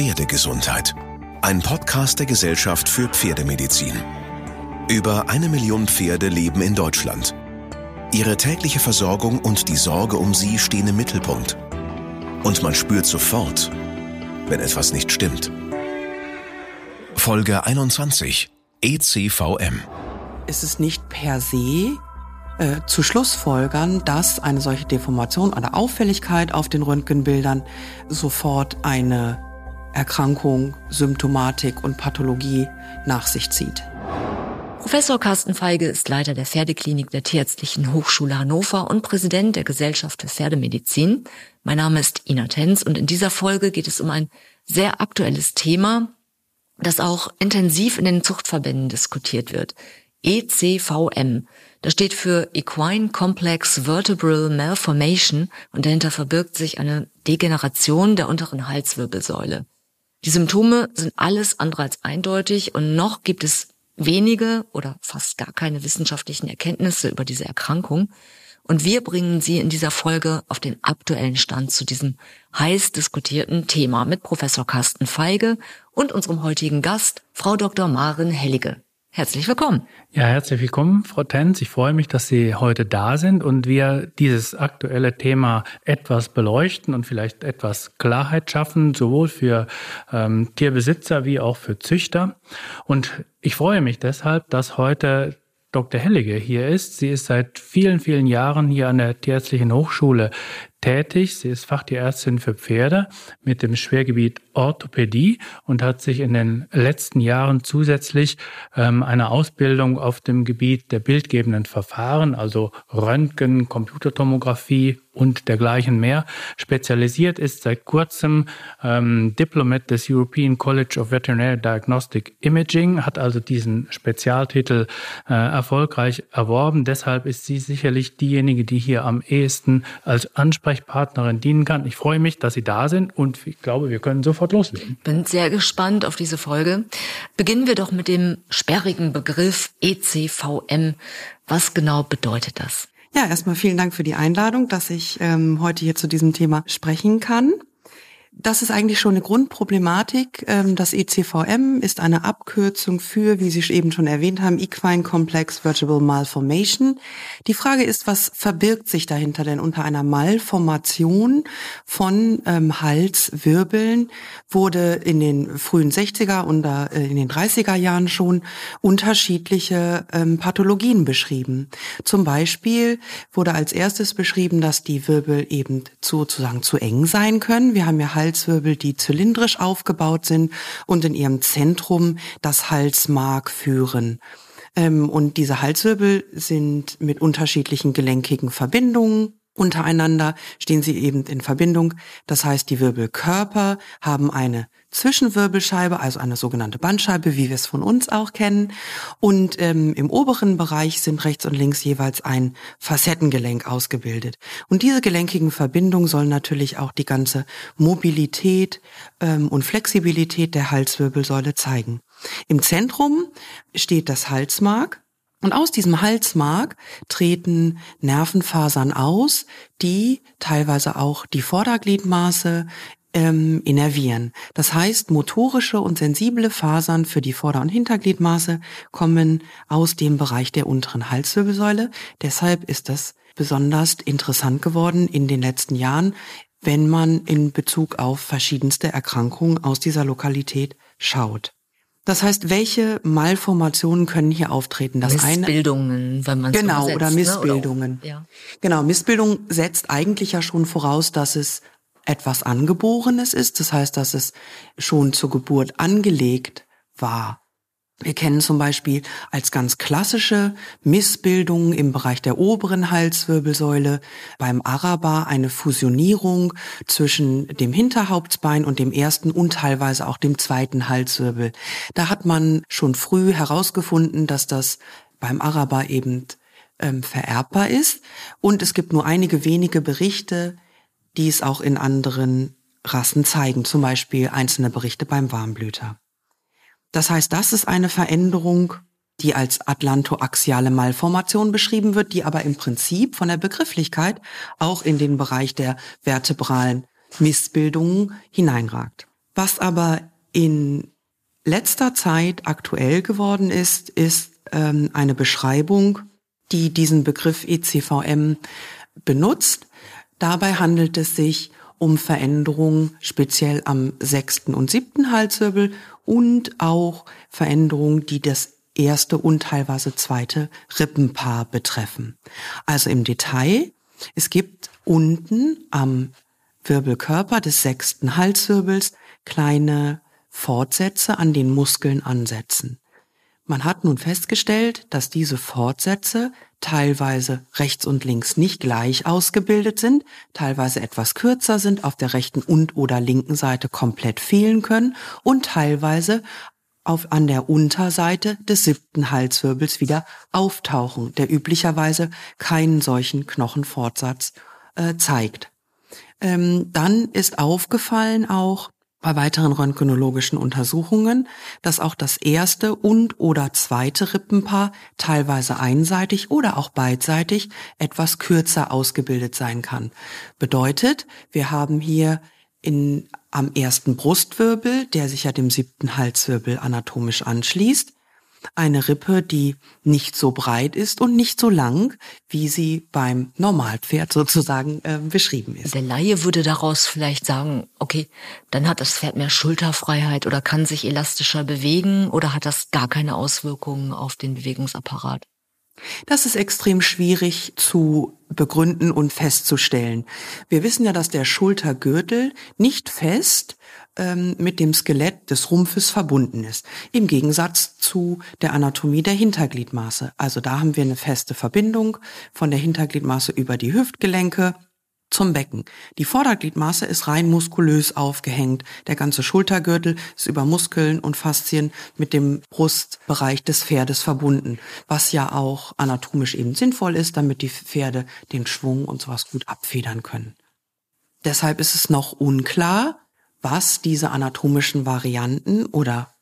Pferdegesundheit. Ein Podcast der Gesellschaft für Pferdemedizin. Über eine Million Pferde leben in Deutschland. Ihre tägliche Versorgung und die Sorge um sie stehen im Mittelpunkt. Und man spürt sofort, wenn etwas nicht stimmt. Folge 21 ECVM. Es ist nicht per se äh, zu Schlussfolgern, dass eine solche Deformation oder Auffälligkeit auf den Röntgenbildern sofort eine Erkrankung, Symptomatik und Pathologie nach sich zieht. Professor Carsten Feige ist Leiter der Pferdeklinik der Tierärztlichen Hochschule Hannover und Präsident der Gesellschaft für Pferdemedizin. Mein Name ist Ina Tenz und in dieser Folge geht es um ein sehr aktuelles Thema, das auch intensiv in den Zuchtverbänden diskutiert wird. ECVM. Das steht für Equine Complex Vertebral Malformation und dahinter verbirgt sich eine Degeneration der unteren Halswirbelsäule. Die Symptome sind alles andere als eindeutig und noch gibt es wenige oder fast gar keine wissenschaftlichen Erkenntnisse über diese Erkrankung. Und wir bringen Sie in dieser Folge auf den aktuellen Stand zu diesem heiß diskutierten Thema mit Professor Carsten Feige und unserem heutigen Gast, Frau Dr. Maren Hellige. Herzlich willkommen. Ja, herzlich willkommen, Frau Tenz. Ich freue mich, dass Sie heute da sind und wir dieses aktuelle Thema etwas beleuchten und vielleicht etwas Klarheit schaffen, sowohl für ähm, Tierbesitzer wie auch für Züchter. Und ich freue mich deshalb, dass heute Dr. Hellige hier ist. Sie ist seit vielen, vielen Jahren hier an der Tierärztlichen Hochschule tätig. Sie ist Fachtierärztin für Pferde mit dem Schwergebiet Orthopädie und hat sich in den letzten Jahren zusätzlich ähm, eine Ausbildung auf dem Gebiet der bildgebenden Verfahren, also Röntgen, Computertomographie und dergleichen mehr spezialisiert ist, seit kurzem ähm, Diplomat des European College of Veterinary Diagnostic Imaging, hat also diesen Spezialtitel äh, erfolgreich erworben. Deshalb ist sie sicherlich diejenige, die hier am ehesten als Ansprechpartnerin dienen kann. Ich freue mich, dass Sie da sind und ich glaube, wir können sofort loslegen. Bin sehr gespannt auf diese Folge. Beginnen wir doch mit dem sperrigen Begriff ECVM. Was genau bedeutet das? Ja, erstmal vielen Dank für die Einladung, dass ich ähm, heute hier zu diesem Thema sprechen kann. Das ist eigentlich schon eine Grundproblematik. Ähm, das ECVM ist eine Abkürzung für, wie Sie eben schon erwähnt haben, Equine Complex Vertebral Malformation. Die Frage ist, was verbirgt sich dahinter denn unter einer Malformation von ähm, Halswirbeln? Wurde in den frühen 60er und äh, in den 30er Jahren schon unterschiedliche ähm, Pathologien beschrieben. Zum Beispiel wurde als erstes beschrieben, dass die Wirbel eben sozusagen zu eng sein können. Wir haben ja Halswirbel, die zylindrisch aufgebaut sind und in ihrem Zentrum das Halsmark führen. Ähm, und diese Halswirbel sind mit unterschiedlichen gelenkigen Verbindungen untereinander stehen sie eben in Verbindung. Das heißt, die Wirbelkörper haben eine Zwischenwirbelscheibe, also eine sogenannte Bandscheibe, wie wir es von uns auch kennen. Und ähm, im oberen Bereich sind rechts und links jeweils ein Facettengelenk ausgebildet. Und diese gelenkigen Verbindungen sollen natürlich auch die ganze Mobilität ähm, und Flexibilität der Halswirbelsäule zeigen. Im Zentrum steht das Halsmark. Und aus diesem Halsmark treten Nervenfasern aus, die teilweise auch die Vordergliedmaße ähm, innervieren. Das heißt, motorische und sensible Fasern für die Vorder- und Hintergliedmaße kommen aus dem Bereich der unteren Halswirbelsäule. Deshalb ist das besonders interessant geworden in den letzten Jahren, wenn man in Bezug auf verschiedenste Erkrankungen aus dieser Lokalität schaut. Das heißt, welche Malformationen können hier auftreten? Das Missbildungen, eine, wenn man genau so oder Missbildungen. Ne? Oder, ja. Genau, Missbildung setzt eigentlich ja schon voraus, dass es etwas Angeborenes ist. Das heißt, dass es schon zur Geburt angelegt war. Wir kennen zum Beispiel als ganz klassische Missbildungen im Bereich der oberen Halswirbelsäule beim Araber eine Fusionierung zwischen dem Hinterhauptsbein und dem ersten und teilweise auch dem zweiten Halswirbel. Da hat man schon früh herausgefunden, dass das beim Araber eben ähm, vererbbar ist. Und es gibt nur einige wenige Berichte, die es auch in anderen Rassen zeigen, zum Beispiel einzelne Berichte beim Warmblüter. Das heißt, das ist eine Veränderung, die als atlantoaxiale Malformation beschrieben wird, die aber im Prinzip von der Begrifflichkeit auch in den Bereich der vertebralen Missbildungen hineinragt. Was aber in letzter Zeit aktuell geworden ist, ist ähm, eine Beschreibung, die diesen Begriff ECVM benutzt. Dabei handelt es sich um Veränderungen speziell am sechsten und siebten Halswirbel und auch Veränderungen, die das erste und teilweise zweite Rippenpaar betreffen. Also im Detail, es gibt unten am Wirbelkörper des sechsten Halswirbels kleine Fortsätze an den Muskeln ansetzen. Man hat nun festgestellt, dass diese Fortsätze teilweise rechts und links nicht gleich ausgebildet sind, teilweise etwas kürzer sind, auf der rechten und oder linken Seite komplett fehlen können und teilweise auf, an der Unterseite des siebten Halswirbels wieder auftauchen, der üblicherweise keinen solchen Knochenfortsatz äh, zeigt. Ähm, dann ist aufgefallen auch, bei weiteren röntgenologischen Untersuchungen, dass auch das erste und oder zweite Rippenpaar teilweise einseitig oder auch beidseitig etwas kürzer ausgebildet sein kann. Bedeutet, wir haben hier in, am ersten Brustwirbel, der sich ja dem siebten Halswirbel anatomisch anschließt, eine Rippe, die nicht so breit ist und nicht so lang, wie sie beim Normalpferd sozusagen äh, beschrieben ist. Der Laie würde daraus vielleicht sagen, okay, dann hat das Pferd mehr Schulterfreiheit oder kann sich elastischer bewegen oder hat das gar keine Auswirkungen auf den Bewegungsapparat? Das ist extrem schwierig zu begründen und festzustellen. Wir wissen ja, dass der Schultergürtel nicht fest ähm, mit dem Skelett des Rumpfes verbunden ist. Im Gegensatz zu der Anatomie der Hintergliedmaße. Also da haben wir eine feste Verbindung von der Hintergliedmaße über die Hüftgelenke zum Becken. Die Vordergliedmaße ist rein muskulös aufgehängt. Der ganze Schultergürtel ist über Muskeln und Faszien mit dem Brustbereich des Pferdes verbunden, was ja auch anatomisch eben sinnvoll ist, damit die Pferde den Schwung und sowas gut abfedern können. Deshalb ist es noch unklar, was diese anatomischen Varianten oder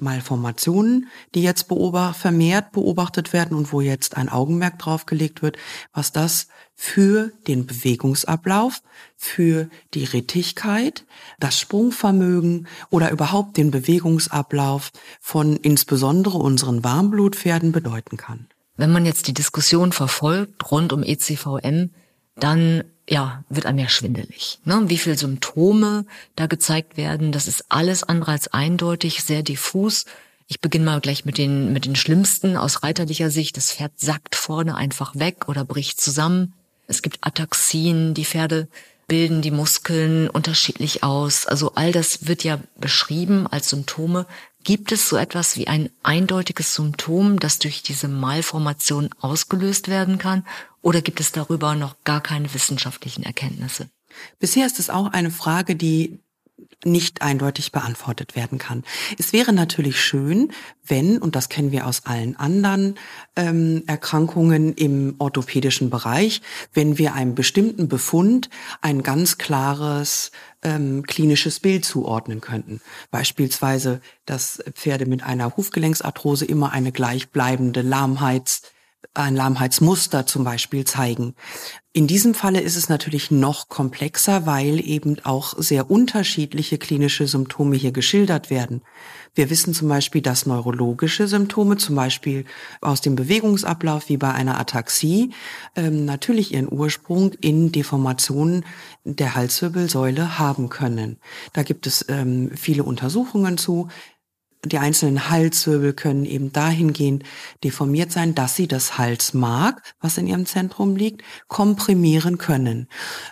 Malformationen, die jetzt beobacht, vermehrt beobachtet werden und wo jetzt ein Augenmerk drauf gelegt wird, was das für den Bewegungsablauf, für die Rittigkeit, das Sprungvermögen oder überhaupt den Bewegungsablauf von insbesondere unseren Warmblutpferden bedeuten kann. Wenn man jetzt die Diskussion verfolgt rund um ECVM, dann ja, wird einem ja schwindelig. Ne? Wie viele Symptome da gezeigt werden, das ist alles andere als eindeutig, sehr diffus. Ich beginne mal gleich mit den, mit den schlimmsten aus reiterlicher Sicht. Das Pferd sackt vorne einfach weg oder bricht zusammen. Es gibt Ataxien, die Pferde bilden die Muskeln unterschiedlich aus. Also all das wird ja beschrieben als Symptome. Gibt es so etwas wie ein eindeutiges Symptom, das durch diese Malformation ausgelöst werden kann? Oder gibt es darüber noch gar keine wissenschaftlichen Erkenntnisse? Bisher ist es auch eine Frage, die nicht eindeutig beantwortet werden kann. Es wäre natürlich schön, wenn, und das kennen wir aus allen anderen ähm, Erkrankungen im orthopädischen Bereich, wenn wir einem bestimmten Befund ein ganz klares ähm, klinisches Bild zuordnen könnten. Beispielsweise, dass Pferde mit einer Hufgelenksarthrose immer eine gleichbleibende Lahmheits ein Lahmheitsmuster zum Beispiel zeigen. In diesem Falle ist es natürlich noch komplexer, weil eben auch sehr unterschiedliche klinische Symptome hier geschildert werden. Wir wissen zum Beispiel, dass neurologische Symptome, zum Beispiel aus dem Bewegungsablauf wie bei einer Ataxie, ähm, natürlich ihren Ursprung in Deformationen der Halswirbelsäule haben können. Da gibt es ähm, viele Untersuchungen zu die einzelnen Halswirbel können eben dahingehend deformiert sein, dass sie das Halsmark, was in ihrem Zentrum liegt, komprimieren können.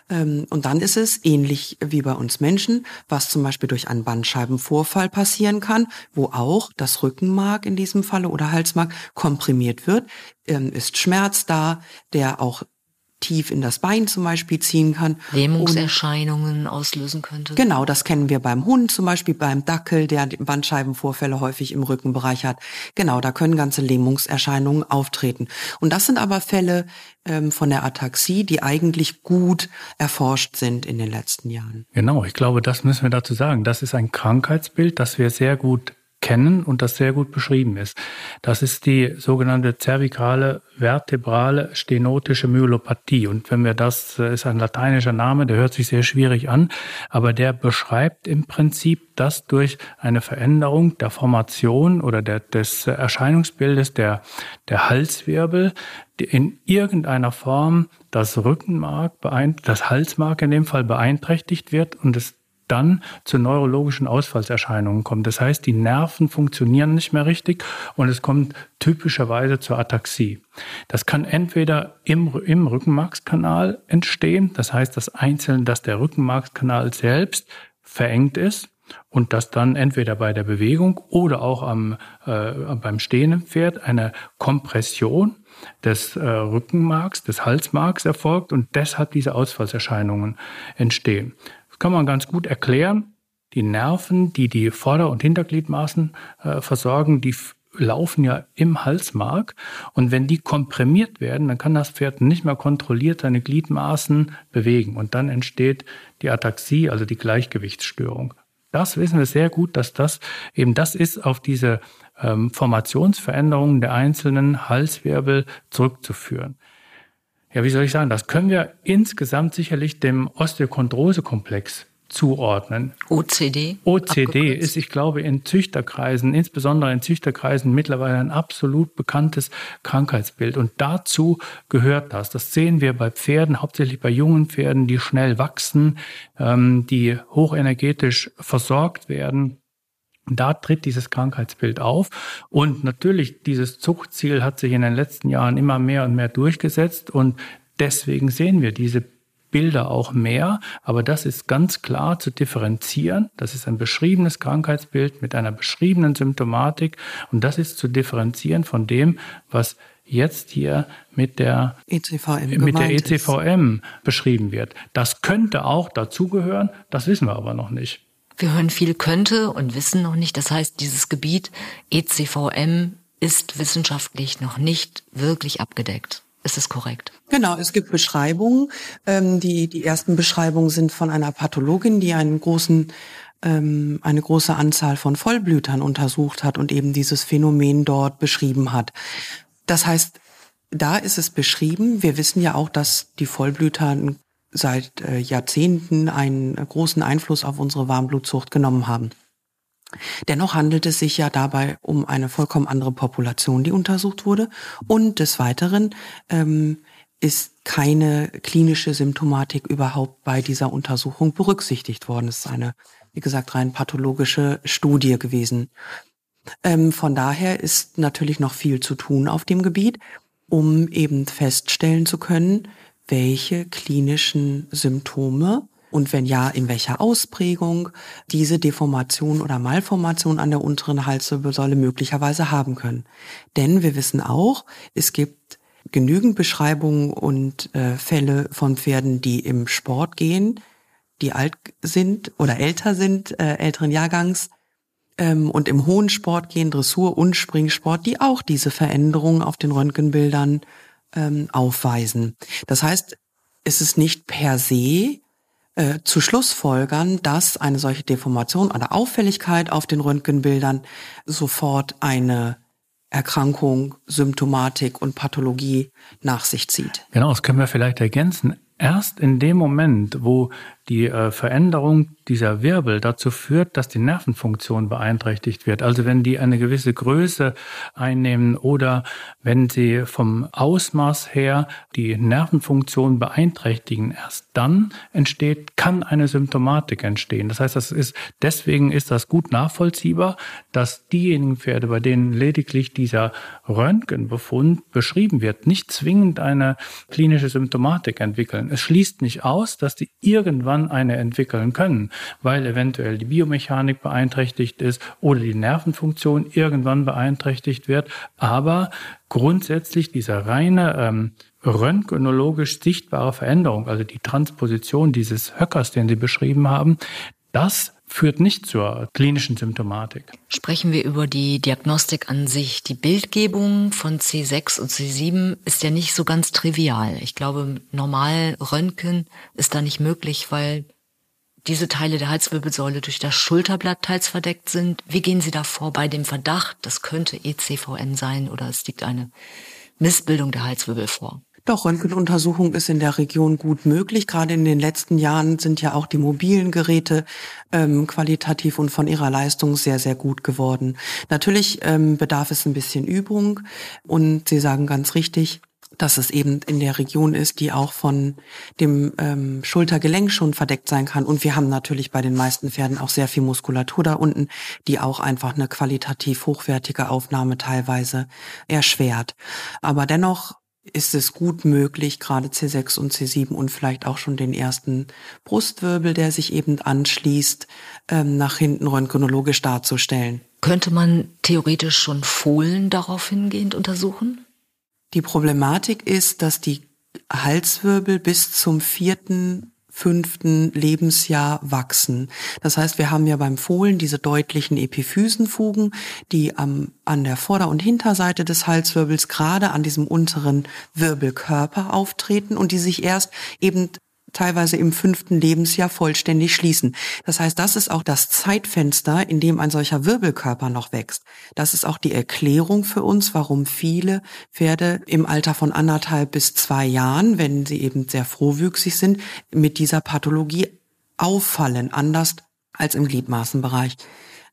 Ähm, und dann ist es ähnlich wie bei uns Menschen, was zum Beispiel durch einen Bandscheibenvorfall passieren kann, wo auch das Rückenmark in diesem Falle oder Halsmark komprimiert wird, ähm, ist Schmerz da, der auch tief in das Bein zum Beispiel ziehen kann. Lähmungserscheinungen auslösen könnte. Genau, das kennen wir beim Hund, zum Beispiel beim Dackel, der Bandscheibenvorfälle häufig im Rückenbereich hat. Genau, da können ganze Lähmungserscheinungen auftreten. Und das sind aber Fälle ähm, von der Ataxie, die eigentlich gut erforscht sind in den letzten Jahren. Genau, ich glaube, das müssen wir dazu sagen. Das ist ein Krankheitsbild, das wir sehr gut kennen und das sehr gut beschrieben ist. Das ist die sogenannte zervikale vertebrale stenotische Myelopathie. Und wenn wir das, ist ein lateinischer Name, der hört sich sehr schwierig an, aber der beschreibt im Prinzip, dass durch eine Veränderung der Formation oder der, des Erscheinungsbildes der, der Halswirbel in irgendeiner Form das Rückenmark, das Halsmark in dem Fall beeinträchtigt wird und es dann zu neurologischen Ausfallserscheinungen kommt. Das heißt, die Nerven funktionieren nicht mehr richtig und es kommt typischerweise zur Ataxie. Das kann entweder im, im Rückenmarkskanal entstehen, das heißt, dass einzeln, dass der Rückenmarkskanal selbst verengt ist und dass dann entweder bei der Bewegung oder auch am, äh, beim Stehen im Pferd eine Kompression des äh, Rückenmarks, des Halsmarks erfolgt und deshalb diese Ausfallserscheinungen entstehen kann man ganz gut erklären. Die Nerven, die die Vorder- und Hintergliedmaßen äh, versorgen, die laufen ja im Halsmark. Und wenn die komprimiert werden, dann kann das Pferd nicht mehr kontrolliert seine Gliedmaßen bewegen. Und dann entsteht die Ataxie, also die Gleichgewichtsstörung. Das wissen wir sehr gut, dass das eben das ist, auf diese ähm, Formationsveränderungen der einzelnen Halswirbel zurückzuführen ja, wie soll ich sagen, das können wir insgesamt sicherlich dem Osteochondrose-Komplex zuordnen. OCD? OCD abgekürzt. ist, ich glaube, in Züchterkreisen, insbesondere in Züchterkreisen, mittlerweile ein absolut bekanntes Krankheitsbild. Und dazu gehört das. Das sehen wir bei Pferden, hauptsächlich bei jungen Pferden, die schnell wachsen, ähm, die hochenergetisch versorgt werden da tritt dieses Krankheitsbild auf. Und natürlich, dieses Zuchtziel hat sich in den letzten Jahren immer mehr und mehr durchgesetzt. Und deswegen sehen wir diese Bilder auch mehr. Aber das ist ganz klar zu differenzieren. Das ist ein beschriebenes Krankheitsbild mit einer beschriebenen Symptomatik. Und das ist zu differenzieren von dem, was jetzt hier mit der ECVM, mit der ECVM ist. beschrieben wird. Das könnte auch dazugehören. Das wissen wir aber noch nicht. Wir hören viel könnte und wissen noch nicht. Das heißt, dieses Gebiet ECVM ist wissenschaftlich noch nicht wirklich abgedeckt. Ist es korrekt? Genau, es gibt Beschreibungen. Ähm, die, die ersten Beschreibungen sind von einer Pathologin, die einen großen, ähm, eine große Anzahl von Vollblütern untersucht hat und eben dieses Phänomen dort beschrieben hat. Das heißt, da ist es beschrieben. Wir wissen ja auch, dass die Vollblüter ein seit äh, Jahrzehnten einen großen Einfluss auf unsere Warmblutzucht genommen haben. Dennoch handelt es sich ja dabei um eine vollkommen andere Population, die untersucht wurde. Und des Weiteren ähm, ist keine klinische Symptomatik überhaupt bei dieser Untersuchung berücksichtigt worden. Es ist eine, wie gesagt, rein pathologische Studie gewesen. Ähm, von daher ist natürlich noch viel zu tun auf dem Gebiet, um eben feststellen zu können, welche klinischen Symptome und wenn ja, in welcher Ausprägung diese Deformation oder Malformation an der unteren Halswirbelsäule möglicherweise haben können. Denn wir wissen auch, es gibt genügend Beschreibungen und äh, Fälle von Pferden, die im Sport gehen, die alt sind oder älter sind, äh, älteren Jahrgangs, ähm, und im hohen Sport gehen, Dressur und Springsport, die auch diese Veränderungen auf den Röntgenbildern ähm, aufweisen. Das heißt, es ist nicht per se äh, zu Schlussfolgern, dass eine solche Deformation oder Auffälligkeit auf den Röntgenbildern sofort eine Erkrankung, Symptomatik und Pathologie nach sich zieht. Genau, das können wir vielleicht ergänzen. Erst in dem Moment, wo die äh, Veränderung dieser Wirbel dazu führt, dass die Nervenfunktion beeinträchtigt wird. Also wenn die eine gewisse Größe einnehmen oder wenn sie vom Ausmaß her die Nervenfunktion beeinträchtigen, erst dann entsteht, kann eine Symptomatik entstehen. Das heißt, das ist, deswegen ist das gut nachvollziehbar, dass diejenigen Pferde, bei denen lediglich dieser Röntgenbefund beschrieben wird, nicht zwingend eine klinische Symptomatik entwickeln. Es schließt nicht aus, dass die irgendwann irgendwann eine entwickeln können, weil eventuell die Biomechanik beeinträchtigt ist oder die Nervenfunktion irgendwann beeinträchtigt wird. Aber grundsätzlich diese reine ähm, röntgenologisch sichtbare Veränderung, also die Transposition dieses Höckers, den Sie beschrieben haben, das führt nicht zur klinischen Symptomatik. Sprechen wir über die Diagnostik an sich. Die Bildgebung von C6 und C7 ist ja nicht so ganz trivial. Ich glaube, normal Röntgen ist da nicht möglich, weil diese Teile der Halswirbelsäule durch das Schulterblatt teils verdeckt sind. Wie gehen Sie da vor bei dem Verdacht, das könnte ECVM sein oder es liegt eine Missbildung der Halswirbel vor? Doch, Röntgenuntersuchung ist in der Region gut möglich. Gerade in den letzten Jahren sind ja auch die mobilen Geräte ähm, qualitativ und von ihrer Leistung sehr, sehr gut geworden. Natürlich ähm, bedarf es ein bisschen Übung und Sie sagen ganz richtig, dass es eben in der Region ist, die auch von dem ähm, Schultergelenk schon verdeckt sein kann. Und wir haben natürlich bei den meisten Pferden auch sehr viel Muskulatur da unten, die auch einfach eine qualitativ hochwertige Aufnahme teilweise erschwert. Aber dennoch ist es gut möglich, gerade C6 und C7 und vielleicht auch schon den ersten Brustwirbel, der sich eben anschließt, ähm, nach hinten röntgenologisch darzustellen. Könnte man theoretisch schon Fohlen darauf hingehend untersuchen? Die Problematik ist, dass die Halswirbel bis zum vierten fünften Lebensjahr wachsen. Das heißt, wir haben ja beim Fohlen diese deutlichen Epiphysenfugen, die am, an der Vorder- und Hinterseite des Halswirbels gerade an diesem unteren Wirbelkörper auftreten und die sich erst eben teilweise im fünften Lebensjahr vollständig schließen. Das heißt, das ist auch das Zeitfenster, in dem ein solcher Wirbelkörper noch wächst. Das ist auch die Erklärung für uns, warum viele Pferde im Alter von anderthalb bis zwei Jahren, wenn sie eben sehr frohwüchsig sind, mit dieser Pathologie auffallen, anders als im Gliedmaßenbereich.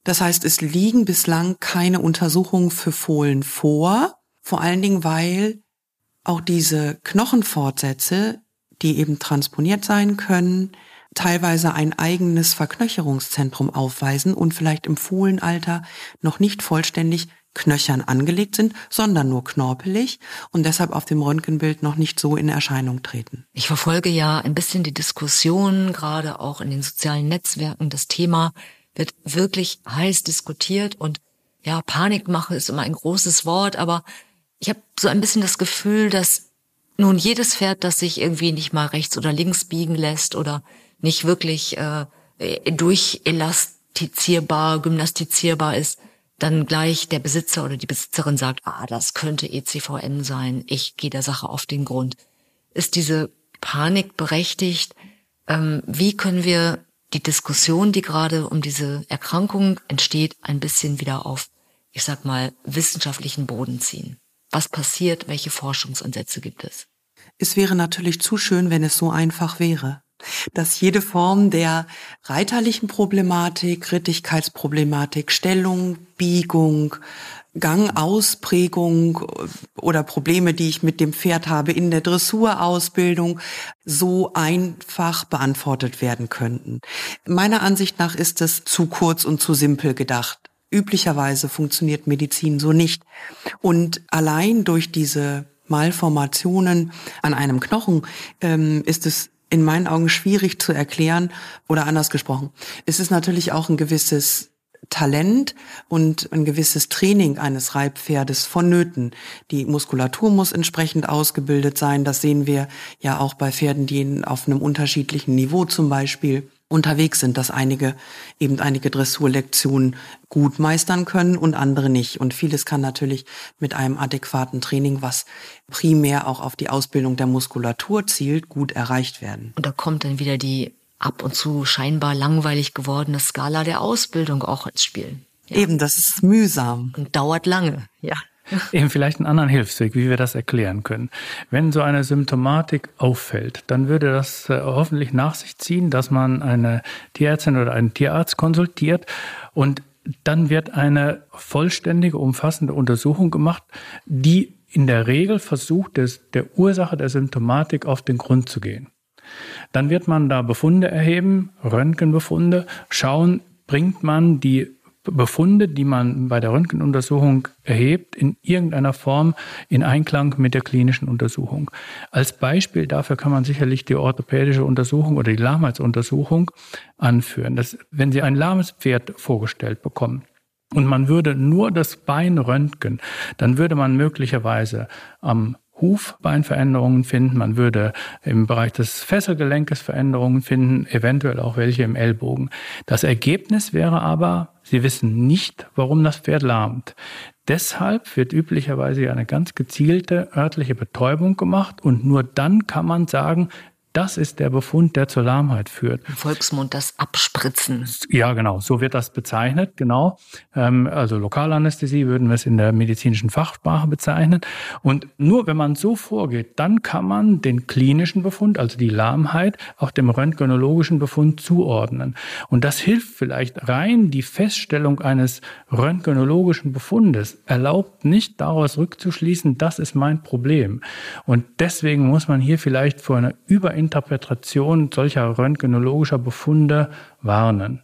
Das heißt, es liegen bislang keine Untersuchungen für Fohlen vor, vor allen Dingen, weil auch diese Knochenfortsätze die eben transponiert sein können, teilweise ein eigenes Verknöcherungszentrum aufweisen und vielleicht im Fohlenalter noch nicht vollständig knöchern angelegt sind, sondern nur knorpelig und deshalb auf dem Röntgenbild noch nicht so in Erscheinung treten. Ich verfolge ja ein bisschen die Diskussion, gerade auch in den sozialen Netzwerken. Das Thema wird wirklich heiß diskutiert und ja, Panikmache ist immer ein großes Wort, aber ich habe so ein bisschen das Gefühl, dass nun, jedes Pferd, das sich irgendwie nicht mal rechts oder links biegen lässt oder nicht wirklich äh, durchelastizierbar, gymnastizierbar ist, dann gleich der Besitzer oder die Besitzerin sagt, ah, das könnte ECVN sein, ich gehe der Sache auf den Grund. Ist diese Panik berechtigt? Ähm, wie können wir die Diskussion, die gerade um diese Erkrankung entsteht, ein bisschen wieder auf, ich sag mal, wissenschaftlichen Boden ziehen? Was passiert? Welche Forschungsansätze gibt es? Es wäre natürlich zu schön, wenn es so einfach wäre dass jede Form der reiterlichen Problematik, Rittigkeitsproblematik, Stellung, Biegung, Gangausprägung oder Probleme, die ich mit dem Pferd habe in der Dressurausbildung, so einfach beantwortet werden könnten. Meiner Ansicht nach ist es zu kurz und zu simpel gedacht. Üblicherweise funktioniert Medizin so nicht. Und allein durch diese Malformationen an einem Knochen ähm, ist es in meinen Augen schwierig zu erklären oder anders gesprochen. Es ist natürlich auch ein gewisses Talent und ein gewisses Training eines Reitpferdes vonnöten. Die Muskulatur muss entsprechend ausgebildet sein. Das sehen wir ja auch bei Pferden, die auf einem unterschiedlichen Niveau zum Beispiel unterwegs sind, dass einige eben einige Dressurlektionen gut meistern können und andere nicht. Und vieles kann natürlich mit einem adäquaten Training, was primär auch auf die Ausbildung der Muskulatur zielt, gut erreicht werden. Und da kommt dann wieder die ab und zu scheinbar langweilig gewordene Skala der Ausbildung auch ins Spiel. Ja. Eben, das ist mühsam. Und dauert lange, ja. Eben vielleicht einen anderen Hilfsweg, wie wir das erklären können. Wenn so eine Symptomatik auffällt, dann würde das äh, hoffentlich nach sich ziehen, dass man eine Tierärztin oder einen Tierarzt konsultiert und dann wird eine vollständige, umfassende Untersuchung gemacht, die in der Regel versucht, des, der Ursache der Symptomatik auf den Grund zu gehen. Dann wird man da Befunde erheben, Röntgenbefunde, schauen, bringt man die Befunde, die man bei der Röntgenuntersuchung erhebt, in irgendeiner Form in Einklang mit der klinischen Untersuchung. Als Beispiel dafür kann man sicherlich die orthopädische Untersuchung oder die Lahmheitsuntersuchung anführen. Das, wenn Sie ein lahmes Pferd vorgestellt bekommen, und man würde nur das Bein röntgen, dann würde man möglicherweise am Hufbeinveränderungen finden, man würde im Bereich des Fesselgelenkes Veränderungen finden, eventuell auch welche im Ellbogen. Das Ergebnis wäre aber, Sie wissen nicht, warum das Pferd lahmt. Deshalb wird üblicherweise eine ganz gezielte örtliche Betäubung gemacht und nur dann kann man sagen, das ist der Befund, der zur Lahmheit führt. Im Volksmund das Abspritzen. Ja, genau, so wird das bezeichnet, genau. Ähm, also Lokalanästhesie würden wir es in der medizinischen Fachsprache bezeichnen. Und nur wenn man so vorgeht, dann kann man den klinischen Befund, also die Lahmheit, auch dem röntgenologischen Befund zuordnen. Und das hilft vielleicht rein, die Feststellung eines röntgenologischen Befundes erlaubt nicht daraus rückzuschließen, das ist mein Problem. Und deswegen muss man hier vielleicht vor einer Überinterpretation solcher röntgenologischer Befunde warnen.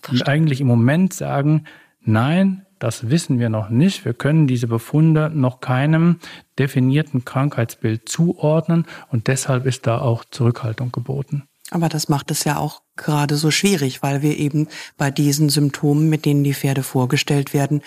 Verstehe. Und eigentlich im Moment sagen, nein, das wissen wir noch nicht. Wir können diese Befunde noch keinem definierten Krankheitsbild zuordnen und deshalb ist da auch Zurückhaltung geboten. Aber das macht es ja auch gerade so schwierig, weil wir eben bei diesen Symptomen, mit denen die Pferde vorgestellt werden,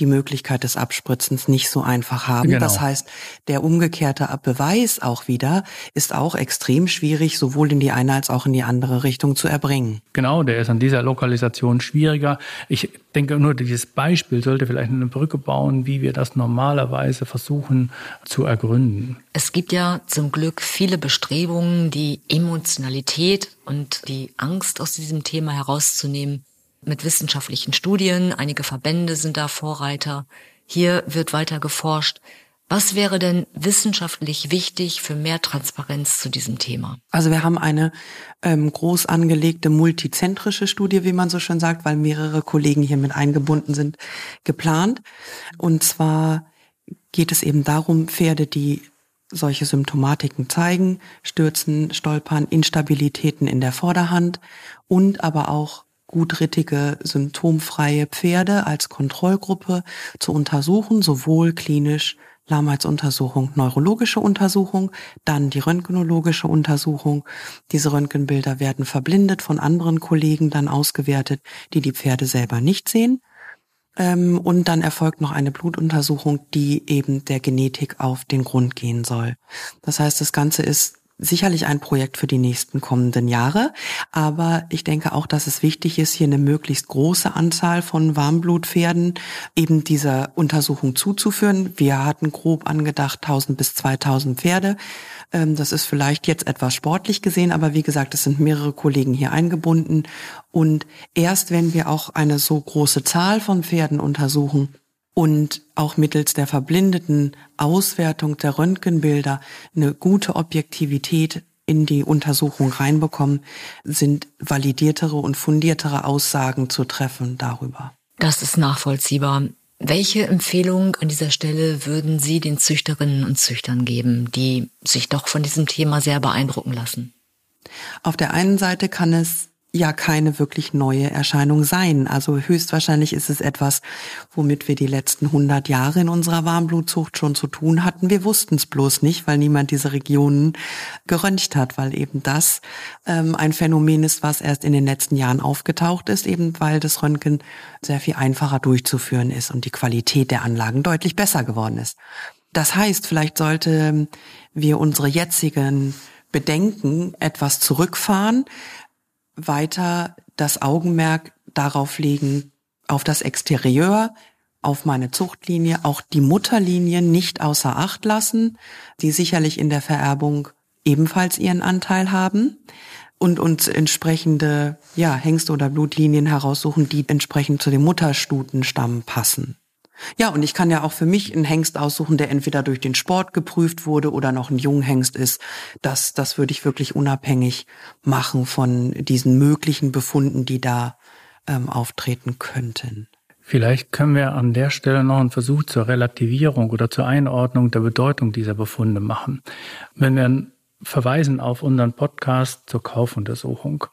die Möglichkeit des Abspritzens nicht so einfach haben. Genau. Das heißt, der umgekehrte Beweis auch wieder ist auch extrem schwierig, sowohl in die eine als auch in die andere Richtung zu erbringen. Genau, der ist an dieser Lokalisation schwieriger. Ich denke nur, dieses Beispiel sollte vielleicht eine Brücke bauen, wie wir das normalerweise versuchen zu ergründen. Es gibt ja zum Glück viele Bestrebungen, die Emotionalität und die Angst aus diesem Thema herauszunehmen mit wissenschaftlichen Studien. Einige Verbände sind da Vorreiter. Hier wird weiter geforscht. Was wäre denn wissenschaftlich wichtig für mehr Transparenz zu diesem Thema? Also wir haben eine ähm, groß angelegte multizentrische Studie, wie man so schön sagt, weil mehrere Kollegen hier mit eingebunden sind, geplant. Und zwar geht es eben darum, Pferde, die solche Symptomatiken zeigen, Stürzen, Stolpern, Instabilitäten in der Vorderhand und aber auch gutrittige, symptomfreie Pferde als Kontrollgruppe zu untersuchen, sowohl klinisch Lahmheitsuntersuchung, neurologische Untersuchung, dann die röntgenologische Untersuchung. Diese Röntgenbilder werden verblindet von anderen Kollegen dann ausgewertet, die die Pferde selber nicht sehen. Ähm, und dann erfolgt noch eine Blutuntersuchung, die eben der Genetik auf den Grund gehen soll. Das heißt, das Ganze ist sicherlich ein Projekt für die nächsten kommenden Jahre. Aber ich denke auch, dass es wichtig ist, hier eine möglichst große Anzahl von Warmblutpferden eben dieser Untersuchung zuzuführen. Wir hatten grob angedacht 1000 bis 2000 Pferde. Ähm, das ist vielleicht jetzt etwas sportlich gesehen, aber wie gesagt, es sind mehrere Kollegen hier eingebunden. Und erst wenn wir auch eine so große Zahl von Pferden untersuchen, und auch mittels der verblindeten Auswertung der Röntgenbilder eine gute Objektivität in die Untersuchung reinbekommen, sind validiertere und fundiertere Aussagen zu treffen darüber. Das ist nachvollziehbar. Welche Empfehlung an dieser Stelle würden Sie den Züchterinnen und Züchtern geben, die sich doch von diesem Thema sehr beeindrucken lassen? Auf der einen Seite kann es ja keine wirklich neue Erscheinung sein. Also höchstwahrscheinlich ist es etwas, womit wir die letzten 100 Jahre in unserer Warmblutzucht schon zu tun hatten. Wir wussten es bloß nicht, weil niemand diese Regionen geröntgt hat, weil eben das ähm, ein Phänomen ist, was erst in den letzten Jahren aufgetaucht ist, eben weil das Röntgen sehr viel einfacher durchzuführen ist und die Qualität der Anlagen deutlich besser geworden ist. Das heißt, vielleicht sollte wir unsere jetzigen Bedenken etwas zurückfahren, weiter das Augenmerk darauf legen, auf das Exterieur, auf meine Zuchtlinie, auch die Mutterlinie nicht außer Acht lassen, die sicherlich in der Vererbung ebenfalls ihren Anteil haben und uns entsprechende ja, Hengste oder Blutlinien heraussuchen, die entsprechend zu dem Mutterstutenstamm passen. Ja, und ich kann ja auch für mich einen Hengst aussuchen, der entweder durch den Sport geprüft wurde oder noch ein Junghengst ist. Das, das würde ich wirklich unabhängig machen von diesen möglichen Befunden, die da ähm, auftreten könnten. Vielleicht können wir an der Stelle noch einen Versuch zur Relativierung oder zur Einordnung der Bedeutung dieser Befunde machen. Wenn wir verweisen auf unseren Podcast zur Kaufuntersuchung,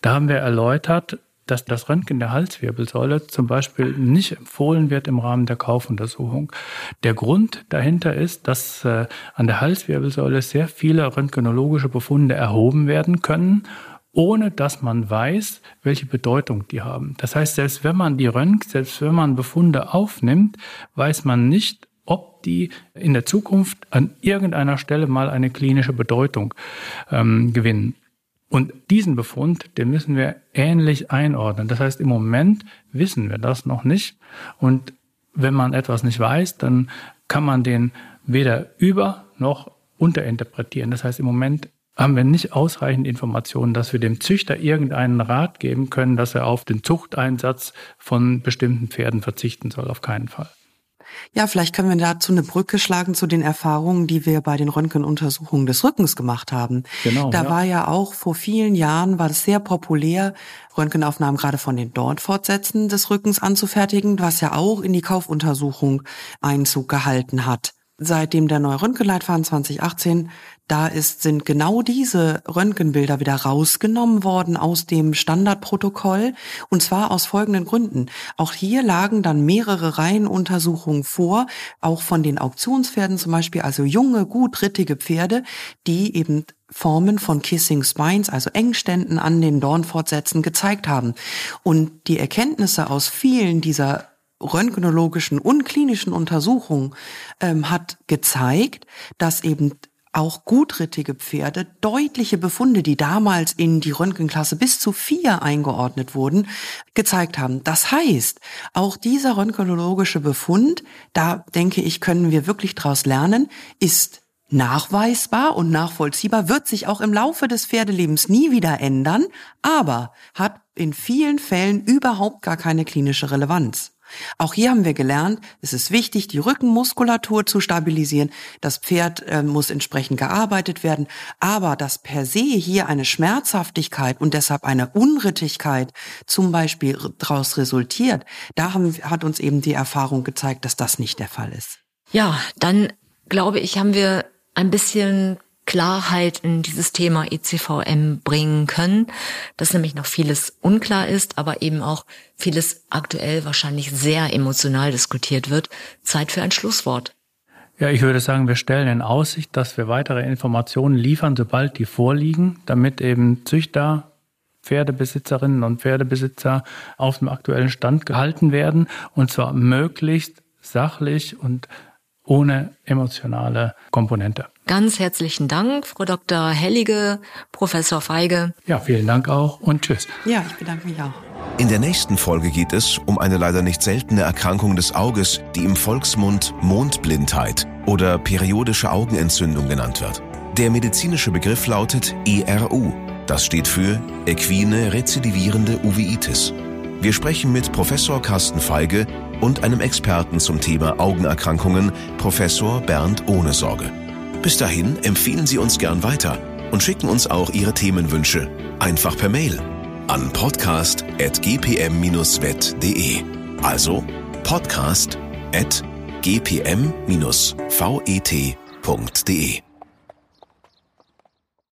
da haben wir erläutert, dass das Röntgen der Halswirbelsäule zum Beispiel nicht empfohlen wird im Rahmen der Kaufuntersuchung. Der Grund dahinter ist, dass äh, an der Halswirbelsäule sehr viele röntgenologische Befunde erhoben werden können ohne dass man weiß, welche Bedeutung die haben. Das heißt, selbst wenn man die röntgt, selbst wenn man Befunde aufnimmt, weiß man nicht, ob die in der Zukunft an irgendeiner Stelle mal eine klinische Bedeutung ähm, gewinnen. Und diesen Befund, den müssen wir ähnlich einordnen. Das heißt, im Moment wissen wir das noch nicht. Und wenn man etwas nicht weiß, dann kann man den weder über noch unterinterpretieren. Das heißt, im Moment haben wir nicht ausreichend Informationen, dass wir dem Züchter irgendeinen Rat geben können, dass er auf den Zuchteinsatz von bestimmten Pferden verzichten soll. Auf keinen Fall. Ja, vielleicht können wir dazu eine Brücke schlagen zu den Erfahrungen, die wir bei den Röntgenuntersuchungen des Rückens gemacht haben. Genau. Da ja. war ja auch vor vielen Jahren war es sehr populär, Röntgenaufnahmen gerade von den Dornfortsätzen des Rückens anzufertigen, was ja auch in die Kaufuntersuchung Einzug gehalten hat seitdem der neue Röntgenleitfaden 2018 da ist, sind genau diese Röntgenbilder wieder rausgenommen worden aus dem Standardprotokoll und zwar aus folgenden Gründen. Auch hier lagen dann mehrere Reihenuntersuchungen vor, auch von den Auktionspferden zum Beispiel, also junge, gutrittige Pferde, die eben Formen von Kissing Spines, also Engständen an den Dornfortsätzen gezeigt haben. Und die Erkenntnisse aus vielen dieser röntgenologischen und klinischen Untersuchungen ähm, hat gezeigt, dass eben auch gutrittige Pferde deutliche Befunde, die damals in die Röntgenklasse bis zu vier eingeordnet wurden, gezeigt haben. Das heißt, auch dieser röntgenologische Befund, da denke ich, können wir wirklich daraus lernen, ist nachweisbar und nachvollziehbar, wird sich auch im Laufe des Pferdelebens nie wieder ändern, aber hat in vielen Fällen überhaupt gar keine klinische Relevanz. Auch hier haben wir gelernt, es ist wichtig, die Rückenmuskulatur zu stabilisieren. Das Pferd äh, muss entsprechend gearbeitet werden. Aber dass per se hier eine Schmerzhaftigkeit und deshalb eine Unrittigkeit zum Beispiel daraus resultiert, da haben, hat uns eben die Erfahrung gezeigt, dass das nicht der Fall ist. Ja, dann glaube ich, haben wir ein bisschen Klarheit in dieses Thema ECVM bringen können, dass nämlich noch vieles unklar ist, aber eben auch vieles aktuell wahrscheinlich sehr emotional diskutiert wird. Zeit für ein Schlusswort. Ja, ich würde sagen, wir stellen in Aussicht, dass wir weitere Informationen liefern, sobald die vorliegen, damit eben Züchter, Pferdebesitzerinnen und Pferdebesitzer auf dem aktuellen Stand gehalten werden und zwar möglichst sachlich und ohne emotionale Komponente. Ganz herzlichen Dank, Frau Dr. Hellige, Professor Feige. Ja, vielen Dank auch und tschüss. Ja, ich bedanke mich auch. In der nächsten Folge geht es um eine leider nicht seltene Erkrankung des Auges, die im Volksmund Mondblindheit oder periodische Augenentzündung genannt wird. Der medizinische Begriff lautet ERU. Das steht für equine rezidivierende Uveitis. Wir sprechen mit Professor Carsten Feige und einem Experten zum Thema Augenerkrankungen, Professor Bernd Ohnesorge. Bis dahin empfehlen Sie uns gern weiter und schicken uns auch Ihre Themenwünsche einfach per Mail an podcast.gpm-vet.de. Also podcast.gpm-vet.de.